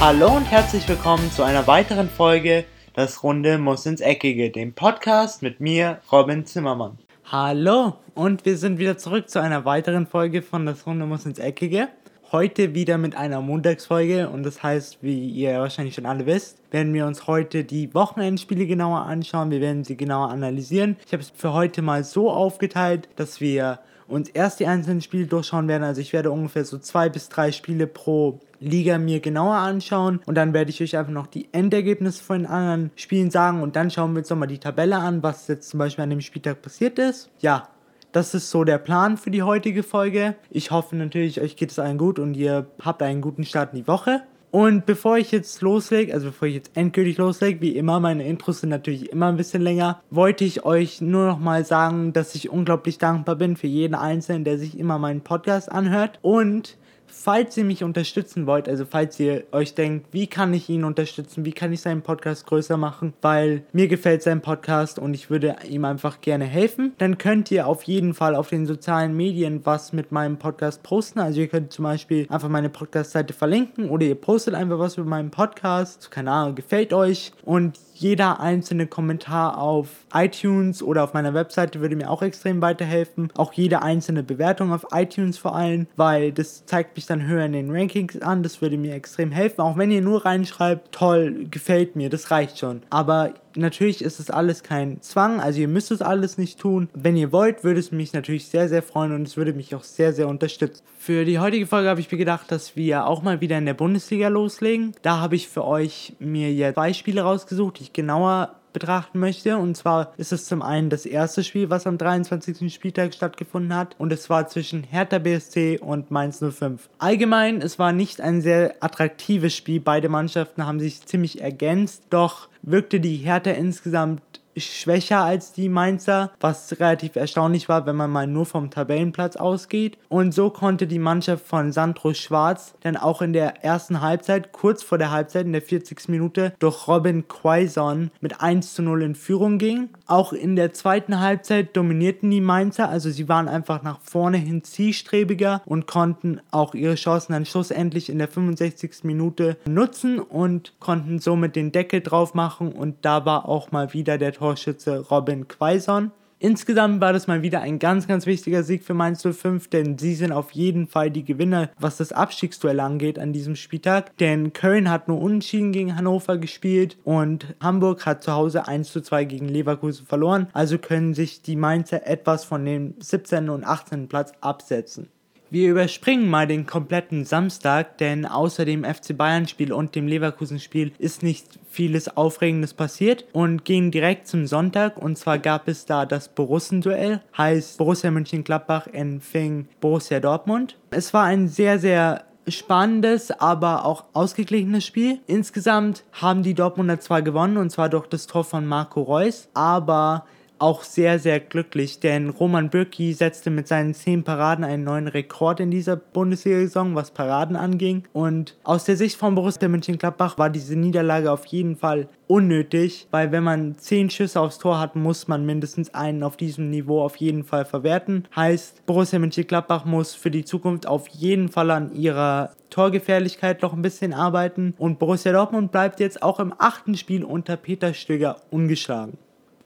Hallo und herzlich willkommen zu einer weiteren Folge Das Runde muss ins Eckige, dem Podcast mit mir, Robin Zimmermann. Hallo und wir sind wieder zurück zu einer weiteren Folge von Das Runde muss ins Eckige. Heute wieder mit einer Montagsfolge und das heißt, wie ihr wahrscheinlich schon alle wisst, werden wir uns heute die Wochenendspiele genauer anschauen. Wir werden sie genauer analysieren. Ich habe es für heute mal so aufgeteilt, dass wir uns erst die einzelnen Spiele durchschauen werden. Also ich werde ungefähr so zwei bis drei Spiele pro Liga mir genauer anschauen und dann werde ich euch einfach noch die Endergebnisse von den anderen Spielen sagen und dann schauen wir uns nochmal die Tabelle an, was jetzt zum Beispiel an dem Spieltag passiert ist. Ja, das ist so der Plan für die heutige Folge. Ich hoffe natürlich, euch geht es allen gut und ihr habt einen guten Start in die Woche. Und bevor ich jetzt loslege, also bevor ich jetzt endgültig loslege, wie immer, meine Intros sind natürlich immer ein bisschen länger, wollte ich euch nur noch mal sagen, dass ich unglaublich dankbar bin für jeden Einzelnen, der sich immer meinen Podcast anhört. Und falls ihr mich unterstützen wollt, also falls ihr euch denkt, wie kann ich ihn unterstützen, wie kann ich seinen Podcast größer machen, weil mir gefällt sein Podcast und ich würde ihm einfach gerne helfen, dann könnt ihr auf jeden Fall auf den sozialen Medien was mit meinem Podcast posten. Also ihr könnt zum Beispiel einfach meine Podcast-Seite verlinken oder ihr postet einfach was über meinen Podcast. Keine Ahnung, gefällt euch und jeder einzelne Kommentar auf iTunes oder auf meiner Webseite würde mir auch extrem weiterhelfen. Auch jede einzelne Bewertung auf iTunes vor allem, weil das zeigt mich dann höher in den Rankings an. Das würde mir extrem helfen. Auch wenn ihr nur reinschreibt, toll, gefällt mir, das reicht schon. Aber natürlich ist es alles kein Zwang, also ihr müsst es alles nicht tun. Wenn ihr wollt, würde es mich natürlich sehr, sehr freuen und es würde mich auch sehr, sehr unterstützen. Für die heutige Folge habe ich mir gedacht, dass wir auch mal wieder in der Bundesliga loslegen. Da habe ich für euch mir jetzt zwei Spiele rausgesucht, die ich genauer betrachten möchte. Und zwar ist es zum einen das erste Spiel, was am 23. Spieltag stattgefunden hat. Und es war zwischen Hertha BSC und Mainz 05. Allgemein, es war nicht ein sehr attraktives Spiel. Beide Mannschaften haben sich ziemlich ergänzt. Doch wirkte die Hertha insgesamt schwächer als die Mainzer, was relativ erstaunlich war, wenn man mal nur vom Tabellenplatz ausgeht. Und so konnte die Mannschaft von Sandro Schwarz dann auch in der ersten Halbzeit, kurz vor der Halbzeit, in der 40. Minute, durch Robin Quaison mit 1 zu 0 in Führung gehen. Auch in der zweiten Halbzeit dominierten die Mainzer, also sie waren einfach nach vorne hin zielstrebiger und konnten auch ihre Chancen dann schlussendlich in der 65. Minute nutzen und konnten somit den Deckel drauf machen und da war auch mal wieder der Tor Torschütze Robin Quaison. Insgesamt war das mal wieder ein ganz, ganz wichtiger Sieg für Mainz 05, denn sie sind auf jeden Fall die Gewinner, was das Abstiegsduell angeht an diesem Spieltag. Denn Köln hat nur unentschieden gegen Hannover gespielt und Hamburg hat zu Hause 1 zu 2 gegen Leverkusen verloren. Also können sich die Mainzer etwas von dem 17. und 18. Platz absetzen. Wir überspringen mal den kompletten Samstag, denn außer dem FC Bayern Spiel und dem Leverkusen Spiel ist nicht vieles Aufregendes passiert und gehen direkt zum Sonntag und zwar gab es da das Borussen-Duell, heißt Borussia Mönchengladbach empfing Borussia Dortmund. Es war ein sehr, sehr spannendes, aber auch ausgeglichenes Spiel. Insgesamt haben die Dortmunder zwar gewonnen und zwar durch das Tor von Marco Reus, aber auch sehr, sehr glücklich, denn Roman Bürki setzte mit seinen 10 Paraden einen neuen Rekord in dieser Bundesliga-Saison, was Paraden anging. Und aus der Sicht von Borussia Mönchengladbach war diese Niederlage auf jeden Fall unnötig, weil wenn man 10 Schüsse aufs Tor hat, muss man mindestens einen auf diesem Niveau auf jeden Fall verwerten. Heißt, Borussia Mönchengladbach muss für die Zukunft auf jeden Fall an ihrer Torgefährlichkeit noch ein bisschen arbeiten und Borussia Dortmund bleibt jetzt auch im achten Spiel unter Peter Stöger ungeschlagen.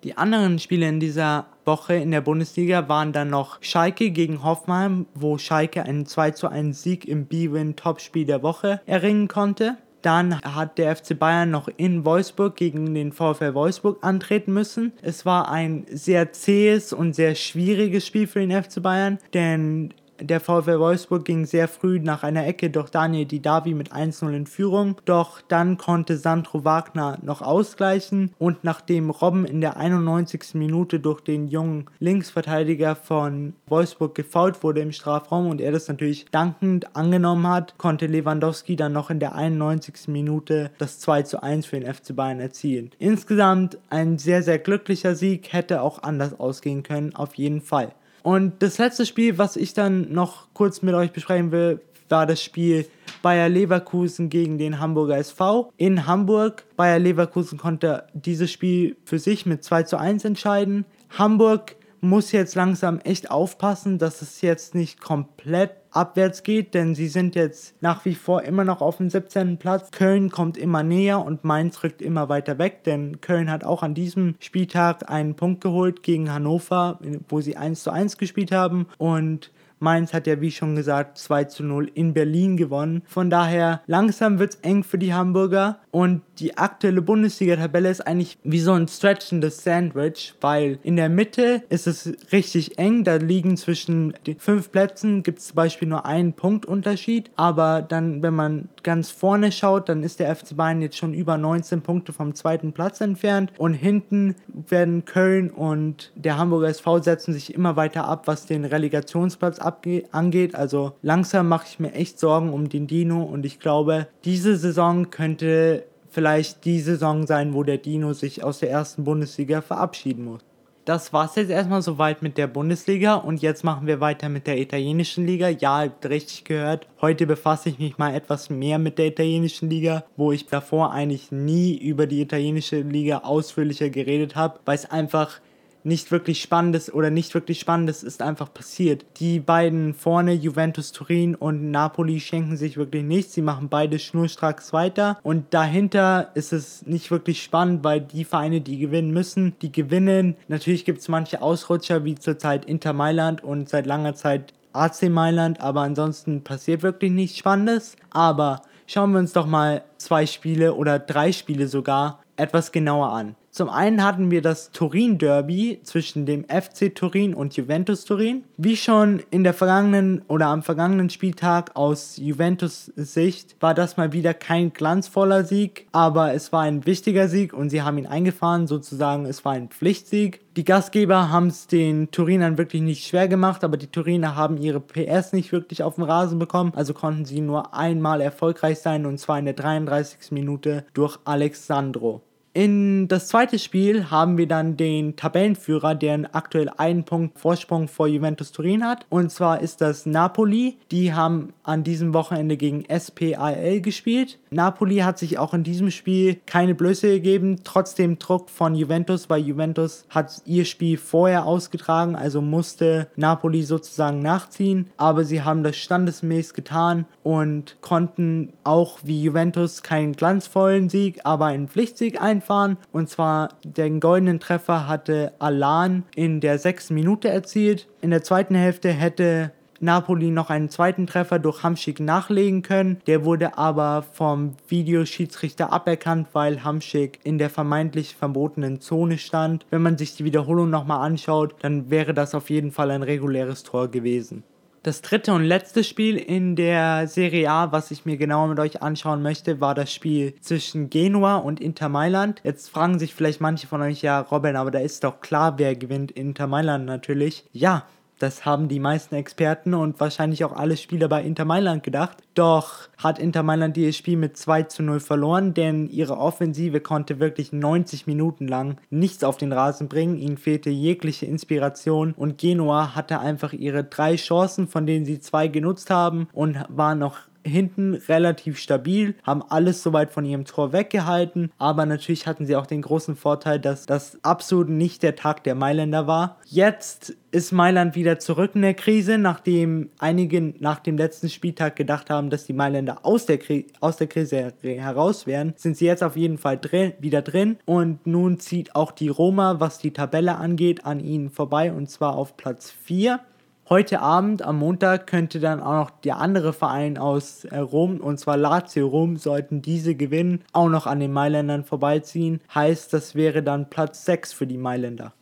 Die anderen Spiele in dieser Woche in der Bundesliga waren dann noch Schalke gegen Hoffenheim, wo Schalke einen 2 zu 1 Sieg im B-Win Topspiel der Woche erringen konnte. Dann hat der FC Bayern noch in Wolfsburg gegen den VfL Wolfsburg antreten müssen. Es war ein sehr zähes und sehr schwieriges Spiel für den FC Bayern, denn der VfL Wolfsburg ging sehr früh nach einer Ecke durch Daniel Didavi mit 1-0 in Führung, doch dann konnte Sandro Wagner noch ausgleichen und nachdem Robben in der 91. Minute durch den jungen Linksverteidiger von Wolfsburg gefault wurde im Strafraum und er das natürlich dankend angenommen hat, konnte Lewandowski dann noch in der 91. Minute das 2 1 für den FC Bayern erzielen. Insgesamt ein sehr, sehr glücklicher Sieg, hätte auch anders ausgehen können, auf jeden Fall. Und das letzte Spiel, was ich dann noch kurz mit euch besprechen will, war das Spiel Bayer Leverkusen gegen den Hamburger SV in Hamburg. Bayer Leverkusen konnte dieses Spiel für sich mit 2 zu 1 entscheiden. Hamburg muss jetzt langsam echt aufpassen, dass es jetzt nicht komplett abwärts geht, denn sie sind jetzt nach wie vor immer noch auf dem 17. Platz. Köln kommt immer näher und Mainz rückt immer weiter weg, denn Köln hat auch an diesem Spieltag einen Punkt geholt gegen Hannover, wo sie 1 zu 1 gespielt haben und Mainz hat ja, wie schon gesagt, 2 zu 0 in Berlin gewonnen. Von daher, langsam wird es eng für die Hamburger. Und die aktuelle Bundesliga-Tabelle ist eigentlich wie so ein stretchendes Sandwich, weil in der Mitte ist es richtig eng. Da liegen zwischen den fünf Plätzen, gibt es zum Beispiel nur einen Punktunterschied. Aber dann, wenn man ganz vorne schaut, dann ist der FC Bayern jetzt schon über 19 Punkte vom zweiten Platz entfernt. Und hinten werden Köln und der Hamburger SV setzen sich immer weiter ab, was den Relegationsplatz ab angeht. Also langsam mache ich mir echt Sorgen um den Dino und ich glaube, diese Saison könnte vielleicht die Saison sein, wo der Dino sich aus der ersten Bundesliga verabschieden muss. Das war's jetzt erstmal soweit mit der Bundesliga und jetzt machen wir weiter mit der italienischen Liga. Ja, ihr habt richtig gehört. Heute befasse ich mich mal etwas mehr mit der italienischen Liga, wo ich davor eigentlich nie über die italienische Liga ausführlicher geredet habe, weil es einfach nicht wirklich Spannendes oder nicht wirklich Spannendes ist einfach passiert. Die beiden vorne, Juventus Turin und Napoli, schenken sich wirklich nichts. Sie machen beide schnurstracks weiter. Und dahinter ist es nicht wirklich spannend, weil die Vereine, die gewinnen müssen, die gewinnen. Natürlich gibt es manche Ausrutscher, wie zurzeit Inter Mailand und seit langer Zeit AC Mailand, aber ansonsten passiert wirklich nichts Spannendes. Aber schauen wir uns doch mal zwei Spiele oder drei Spiele sogar etwas genauer an. Zum einen hatten wir das Turin-Derby zwischen dem FC Turin und Juventus Turin. Wie schon in der vergangenen oder am vergangenen Spieltag aus Juventus Sicht war das mal wieder kein glanzvoller Sieg, aber es war ein wichtiger Sieg und sie haben ihn eingefahren, sozusagen es war ein Pflichtsieg. Die Gastgeber haben es den Turinern wirklich nicht schwer gemacht, aber die Turiner haben ihre PS nicht wirklich auf den Rasen bekommen, also konnten sie nur einmal erfolgreich sein und zwar in der 33. Minute durch Alexandro. In das zweite Spiel haben wir dann den Tabellenführer, der aktuell einen Punkt Vorsprung vor Juventus Turin hat. Und zwar ist das Napoli. Die haben an diesem Wochenende gegen SPAL gespielt. Napoli hat sich auch in diesem Spiel keine Blöße gegeben, trotzdem Druck von Juventus, weil Juventus hat ihr Spiel vorher ausgetragen, also musste Napoli sozusagen nachziehen. Aber sie haben das standesmäßig getan und konnten auch wie Juventus keinen glanzvollen Sieg, aber einen Pflichtsieg ein einfahren. Und zwar den goldenen Treffer hatte Alan in der sechsten Minute erzielt. In der zweiten Hälfte hätte Napoli noch einen zweiten Treffer durch Hamschick nachlegen können. Der wurde aber vom Videoschiedsrichter aberkannt, weil Hamschick in der vermeintlich verbotenen Zone stand. Wenn man sich die Wiederholung nochmal anschaut, dann wäre das auf jeden Fall ein reguläres Tor gewesen. Das dritte und letzte Spiel in der Serie A, was ich mir genauer mit euch anschauen möchte, war das Spiel zwischen Genua und Inter Mailand. Jetzt fragen sich vielleicht manche von euch, ja, Robin, aber da ist doch klar, wer gewinnt. Inter Mailand natürlich. Ja, das haben die meisten Experten und wahrscheinlich auch alle Spieler bei Inter Mailand gedacht. Doch hat Inter Mailand dieses Spiel mit 2 zu 0 verloren, denn ihre Offensive konnte wirklich 90 Minuten lang nichts auf den Rasen bringen. Ihnen fehlte jegliche Inspiration und Genua hatte einfach ihre drei Chancen, von denen sie zwei genutzt haben und war noch hinten relativ stabil, haben alles soweit von ihrem Tor weggehalten, aber natürlich hatten sie auch den großen Vorteil, dass das absolut nicht der Tag der Mailänder war. Jetzt ist Mailand wieder zurück in der Krise, nachdem einige nach dem letzten Spieltag gedacht haben, dass die Mailänder aus der, Kri aus der Krise heraus wären, sind sie jetzt auf jeden Fall drin, wieder drin und nun zieht auch die Roma, was die Tabelle angeht, an ihnen vorbei und zwar auf Platz 4. Heute Abend, am Montag, könnte dann auch noch der andere Verein aus äh, Rom, und zwar Lazio Rom, sollten diese gewinnen, auch noch an den Mailändern vorbeiziehen. Heißt, das wäre dann Platz 6 für die Mailänder.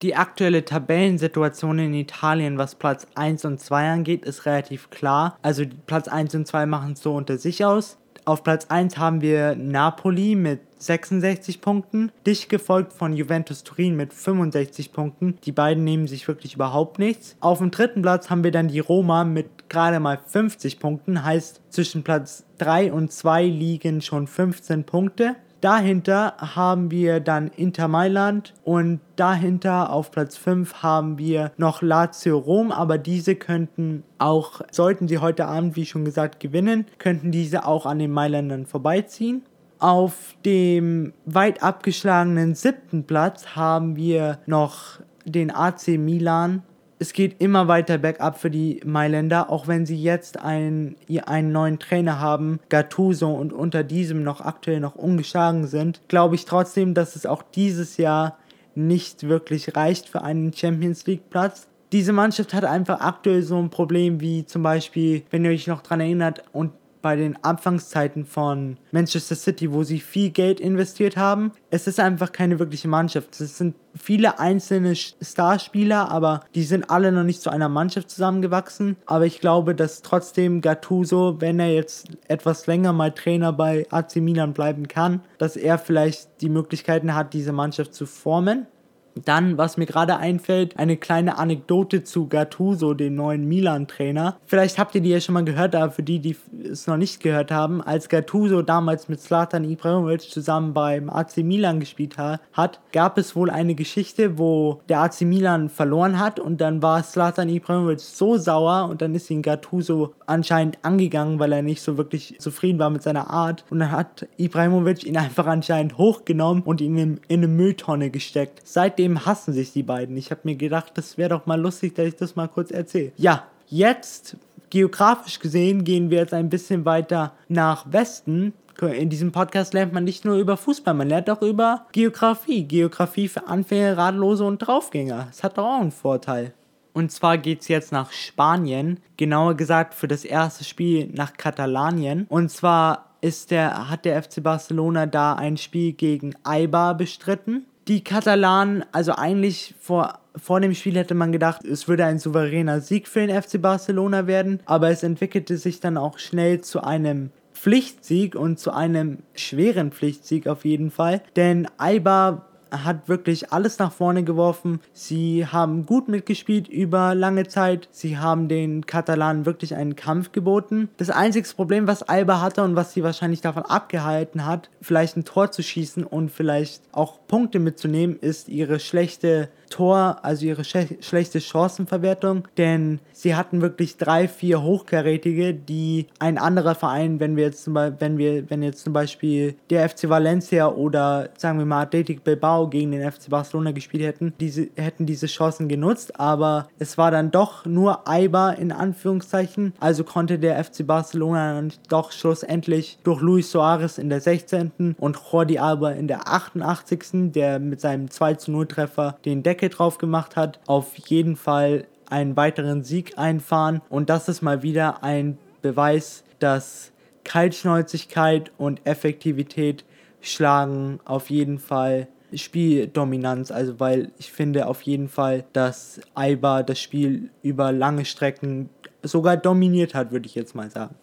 Die aktuelle Tabellensituation in Italien, was Platz 1 und 2 angeht, ist relativ klar. Also Platz 1 und 2 machen es so unter sich aus. Auf Platz 1 haben wir Napoli mit 66 Punkten, dicht gefolgt von Juventus Turin mit 65 Punkten. Die beiden nehmen sich wirklich überhaupt nichts. Auf dem dritten Platz haben wir dann die Roma mit gerade mal 50 Punkten, heißt zwischen Platz 3 und 2 liegen schon 15 Punkte. Dahinter haben wir dann Inter Mailand und dahinter auf Platz 5 haben wir noch Lazio Rom, aber diese könnten auch, sollten sie heute Abend, wie schon gesagt, gewinnen, könnten diese auch an den Mailändern vorbeiziehen. Auf dem weit abgeschlagenen siebten Platz haben wir noch den AC Milan. Es geht immer weiter bergab für die Mailänder, auch wenn sie jetzt einen, einen neuen Trainer haben, Gattuso, und unter diesem noch aktuell noch ungeschlagen sind, glaube ich trotzdem, dass es auch dieses Jahr nicht wirklich reicht für einen Champions League Platz. Diese Mannschaft hat einfach aktuell so ein Problem wie zum Beispiel, wenn ihr euch noch daran erinnert, und bei den Anfangszeiten von Manchester City, wo sie viel Geld investiert haben. Es ist einfach keine wirkliche Mannschaft. Es sind viele einzelne Starspieler, aber die sind alle noch nicht zu einer Mannschaft zusammengewachsen. Aber ich glaube, dass trotzdem Gattuso, wenn er jetzt etwas länger mal Trainer bei AC Milan bleiben kann, dass er vielleicht die Möglichkeiten hat, diese Mannschaft zu formen. Dann, was mir gerade einfällt, eine kleine Anekdote zu Gattuso, dem neuen Milan-Trainer. Vielleicht habt ihr die ja schon mal gehört, aber für die, die es noch nicht gehört haben, als Gattuso damals mit Zlatan Ibrahimovic zusammen beim AC Milan gespielt hat, gab es wohl eine Geschichte, wo der AC Milan verloren hat und dann war Zlatan Ibrahimovic so sauer und dann ist ihn Gattuso anscheinend angegangen, weil er nicht so wirklich zufrieden war mit seiner Art und dann hat Ibrahimovic ihn einfach anscheinend hochgenommen und ihn in, in eine Mülltonne gesteckt. Seitdem seitdem hassen sich die beiden. Ich habe mir gedacht, das wäre doch mal lustig, dass ich das mal kurz erzähle. Ja, jetzt, geografisch gesehen, gehen wir jetzt ein bisschen weiter nach Westen. In diesem Podcast lernt man nicht nur über Fußball, man lernt auch über Geografie. Geografie für Anfänger, Radlose und Draufgänger. Das hat doch auch einen Vorteil. Und zwar geht es jetzt nach Spanien, genauer gesagt für das erste Spiel nach Katalanien. Und zwar ist der, hat der FC Barcelona da ein Spiel gegen Eibar bestritten die Katalanen, also eigentlich vor, vor dem Spiel hätte man gedacht, es würde ein souveräner Sieg für den FC Barcelona werden, aber es entwickelte sich dann auch schnell zu einem Pflichtsieg und zu einem schweren Pflichtsieg auf jeden Fall, denn Aiba hat wirklich alles nach vorne geworfen. Sie haben gut mitgespielt über lange Zeit. Sie haben den Katalanen wirklich einen Kampf geboten. Das einzige Problem, was Alba hatte und was sie wahrscheinlich davon abgehalten hat, vielleicht ein Tor zu schießen und vielleicht auch Punkte mitzunehmen, ist ihre schlechte Tor, also ihre schlechte Chancenverwertung, denn sie hatten wirklich drei, vier Hochkarätige, die ein anderer Verein, wenn wir jetzt zum Beispiel, wenn wir, wenn jetzt zum Beispiel der FC Valencia oder sagen wir mal Athletic Bilbao gegen den FC Barcelona gespielt hätten, diese hätten diese Chancen genutzt, aber es war dann doch nur Eibar in Anführungszeichen, also konnte der FC Barcelona dann doch schlussendlich durch Luis Suarez in der 16. und Jordi Alba in der 88. der mit seinem 2 zu 0 Treffer den Deckel drauf gemacht hat, auf jeden Fall einen weiteren Sieg einfahren. Und das ist mal wieder ein Beweis, dass Kaltschnäuzigkeit und Effektivität schlagen auf jeden Fall Spieldominanz, also weil ich finde auf jeden Fall, dass Aiba das Spiel über lange Strecken sogar dominiert hat, würde ich jetzt mal sagen.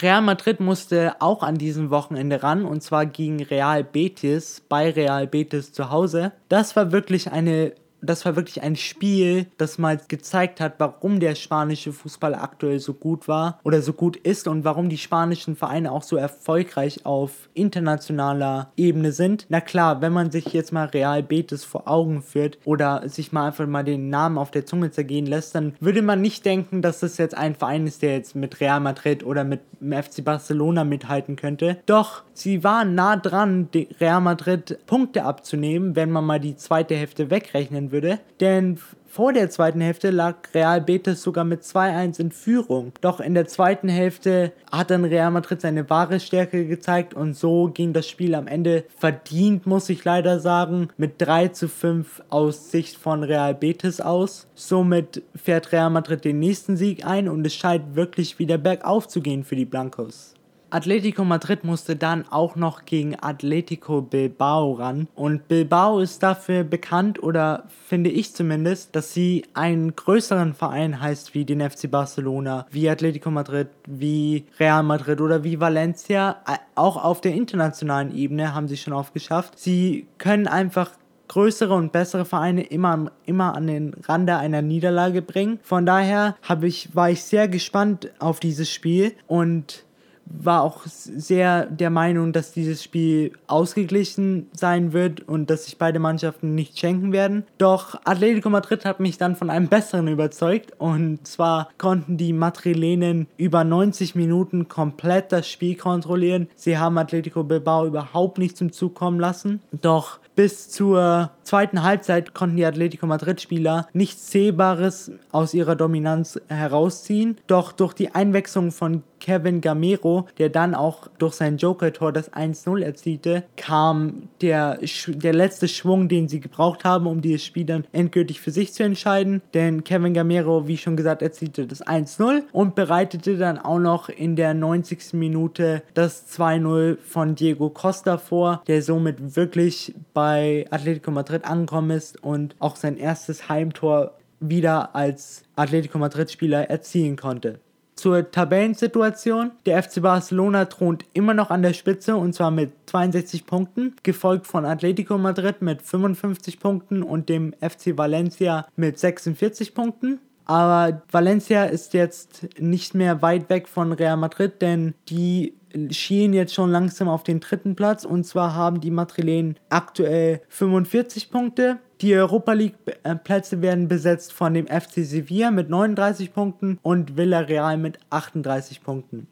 Real Madrid musste auch an diesem Wochenende ran und zwar gegen Real Betis bei Real Betis zu Hause. Das war wirklich eine das war wirklich ein Spiel, das mal gezeigt hat, warum der spanische Fußball aktuell so gut war oder so gut ist und warum die spanischen Vereine auch so erfolgreich auf internationaler Ebene sind. Na klar, wenn man sich jetzt mal Real Betis vor Augen führt oder sich mal einfach mal den Namen auf der Zunge zergehen lässt, dann würde man nicht denken, dass das jetzt ein Verein ist, der jetzt mit Real Madrid oder mit dem FC Barcelona mithalten könnte. Doch sie waren nah dran, Real Madrid Punkte abzunehmen, wenn man mal die zweite Hälfte wegrechnen würde, denn vor der zweiten Hälfte lag Real Betis sogar mit 2-1 in Führung. Doch in der zweiten Hälfte hat dann Real Madrid seine wahre Stärke gezeigt und so ging das Spiel am Ende verdient, muss ich leider sagen, mit 3 zu 5 aus Sicht von Real Betis aus. Somit fährt Real Madrid den nächsten Sieg ein und es scheint wirklich wieder bergauf zu gehen für die Blancos. Atletico Madrid musste dann auch noch gegen Atletico Bilbao ran. Und Bilbao ist dafür bekannt, oder finde ich zumindest, dass sie einen größeren Verein heißt wie den FC Barcelona, wie Atletico Madrid, wie Real Madrid oder wie Valencia. Auch auf der internationalen Ebene haben sie schon aufgeschafft. Sie können einfach größere und bessere Vereine immer, immer an den Rande einer Niederlage bringen. Von daher ich, war ich sehr gespannt auf dieses Spiel und war auch sehr der Meinung, dass dieses Spiel ausgeglichen sein wird und dass sich beide Mannschaften nicht schenken werden. Doch Atletico Madrid hat mich dann von einem Besseren überzeugt und zwar konnten die Madrilenen über 90 Minuten komplett das Spiel kontrollieren. Sie haben Atletico Bilbao überhaupt nicht zum Zug kommen lassen. Doch Bis zur zweiten Halbzeit konnten die Atletico Madrid-Spieler nichts Sehbares aus ihrer Dominanz herausziehen. Doch durch die Einwechslung von Kevin Gamero, der dann auch durch sein Joker-Tor das 1-0 erzielte, kam der, der letzte Schwung, den sie gebraucht haben, um dieses Spiel dann endgültig für sich zu entscheiden. Denn Kevin Gamero, wie schon gesagt, erzielte das 1-0 und bereitete dann auch noch in der 90. Minute das 2-0 von Diego Costa vor, der somit wirklich bei Atletico Madrid angekommen ist und auch sein erstes Heimtor wieder als Atletico Madrid-Spieler erzielen konnte. Zur Tabellensituation. Der FC Barcelona thront immer noch an der Spitze und zwar mit 62 Punkten, gefolgt von Atletico Madrid mit 55 Punkten und dem FC Valencia mit 46 Punkten. Aber Valencia ist jetzt nicht mehr weit weg von Real Madrid, denn die schielen jetzt schon langsam auf den dritten Platz. Und zwar haben die Madrilen aktuell 45 Punkte. Die Europa League äh, werden besetzt von dem FC Sevilla mit 39 Punkten und Villarreal mit 38 Punkten.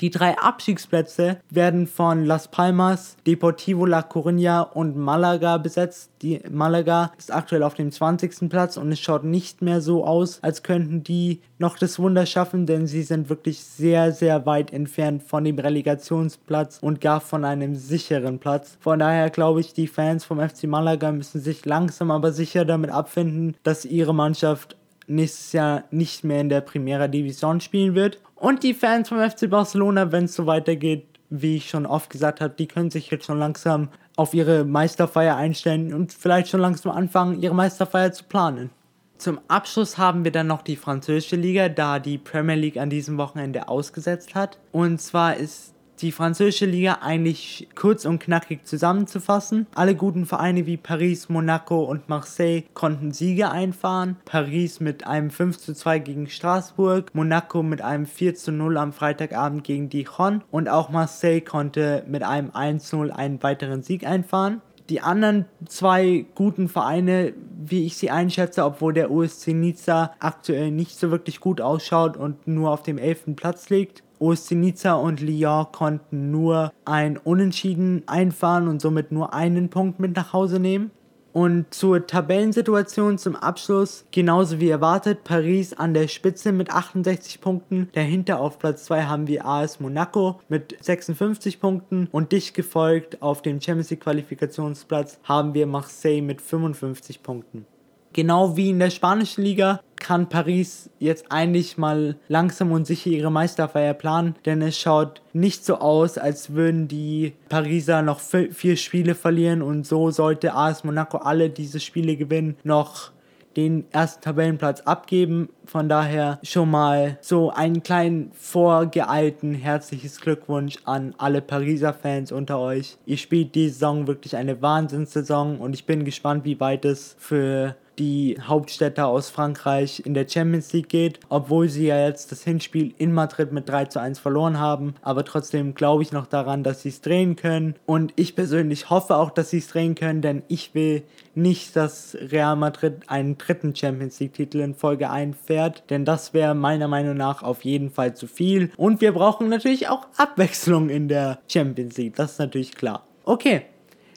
Die drei Abstiegsplätze werden von Las Palmas, Deportivo La Coruña und Malaga besetzt. Die Malaga ist aktuell auf dem 20. Platz und es schaut nicht mehr so aus, als könnten die noch das Wunder schaffen, denn sie sind wirklich sehr, sehr weit entfernt von dem Relegationsplatz und gar von einem sicheren Platz. Von daher glaube ich, die Fans vom FC Malaga müssen sich langsam aber sicher damit abfinden, dass ihre Mannschaft nächstes Jahr nicht mehr in der Primera Division spielen wird. Und die Fans vom FC Barcelona, wenn es so weitergeht, wie ich schon oft gesagt habe, die können sich jetzt schon langsam auf ihre Meisterfeier einstellen und vielleicht schon langsam anfangen, ihre Meisterfeier zu planen. Zum Abschluss haben wir dann noch die französische Liga, da die Premier League an diesem Wochenende ausgesetzt hat. Und zwar ist die französische Liga eigentlich kurz und knackig zusammenzufassen. Alle guten Vereine wie Paris, Monaco und Marseille konnten Siege einfahren. Paris mit einem 5 zu 2 gegen Straßburg, Monaco mit einem 4 zu 0 am Freitagabend gegen Dijon und auch Marseille konnte mit einem 1 0 einen weiteren Sieg einfahren. Die anderen zwei guten Vereine, wie ich sie einschätze, obwohl der USC Nizza aktuell nicht so wirklich gut ausschaut und nur auf dem 11. Platz liegt, OSC Nizza und Lyon konnten nur ein Unentschieden einfahren und somit nur einen Punkt mit nach Hause nehmen. Und zur Tabellensituation zum Abschluss, genauso wie erwartet, Paris an der Spitze mit 68 Punkten. Dahinter auf Platz 2 haben wir AS Monaco mit 56 Punkten und dicht gefolgt auf dem Champions League Qualifikationsplatz haben wir Marseille mit 55 Punkten. Genau wie in der spanischen Liga kann Paris jetzt eigentlich mal langsam und sicher ihre Meisterfeier planen, denn es schaut nicht so aus, als würden die Pariser noch vier Spiele verlieren und so sollte AS Monaco alle diese Spiele gewinnen, noch den ersten Tabellenplatz abgeben. Von daher schon mal so einen kleinen vorgeeilten herzliches Glückwunsch an alle Pariser Fans unter euch. Ihr spielt die Saison wirklich eine Wahnsinnssaison und ich bin gespannt, wie weit es für die Hauptstädte aus Frankreich in der Champions League geht, obwohl sie ja jetzt das Hinspiel in Madrid mit 3 zu 1 verloren haben. Aber trotzdem glaube ich noch daran, dass sie es drehen können. Und ich persönlich hoffe auch, dass sie es drehen können, denn ich will nicht, dass Real Madrid einen dritten Champions League-Titel in Folge einfährt, denn das wäre meiner Meinung nach auf jeden Fall zu viel. Und wir brauchen natürlich auch Abwechslung in der Champions League, das ist natürlich klar. Okay,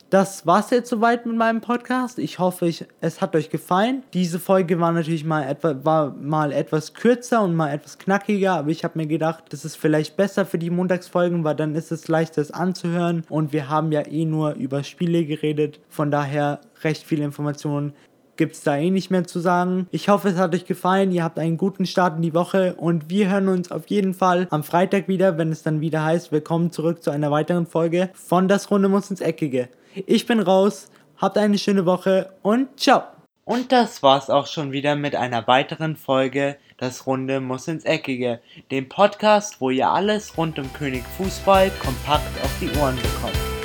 das war's jetzt soweit mit meinem Podcast. Ich hoffe, ich, es hat euch gefallen. Diese Folge war natürlich mal, etwa, war mal etwas kürzer und mal etwas knackiger, aber ich habe mir gedacht, das ist vielleicht besser für die Montagsfolgen, weil dann ist es leichter es anzuhören und wir haben ja eh nur über Spiele geredet. Von daher recht viele Informationen gibt es da eh nicht mehr zu sagen. Ich hoffe, es hat euch gefallen. Ihr habt einen guten Start in die Woche und wir hören uns auf jeden Fall am Freitag wieder, wenn es dann wieder heißt, willkommen zurück zu einer weiteren Folge von Das Runde muss ins Eckige. Ich bin raus, habt eine schöne Woche und ciao. Und das war's auch schon wieder mit einer weiteren Folge Das Runde muss ins Eckige, dem Podcast, wo ihr alles rund um König Fußball kompakt auf die Ohren bekommt.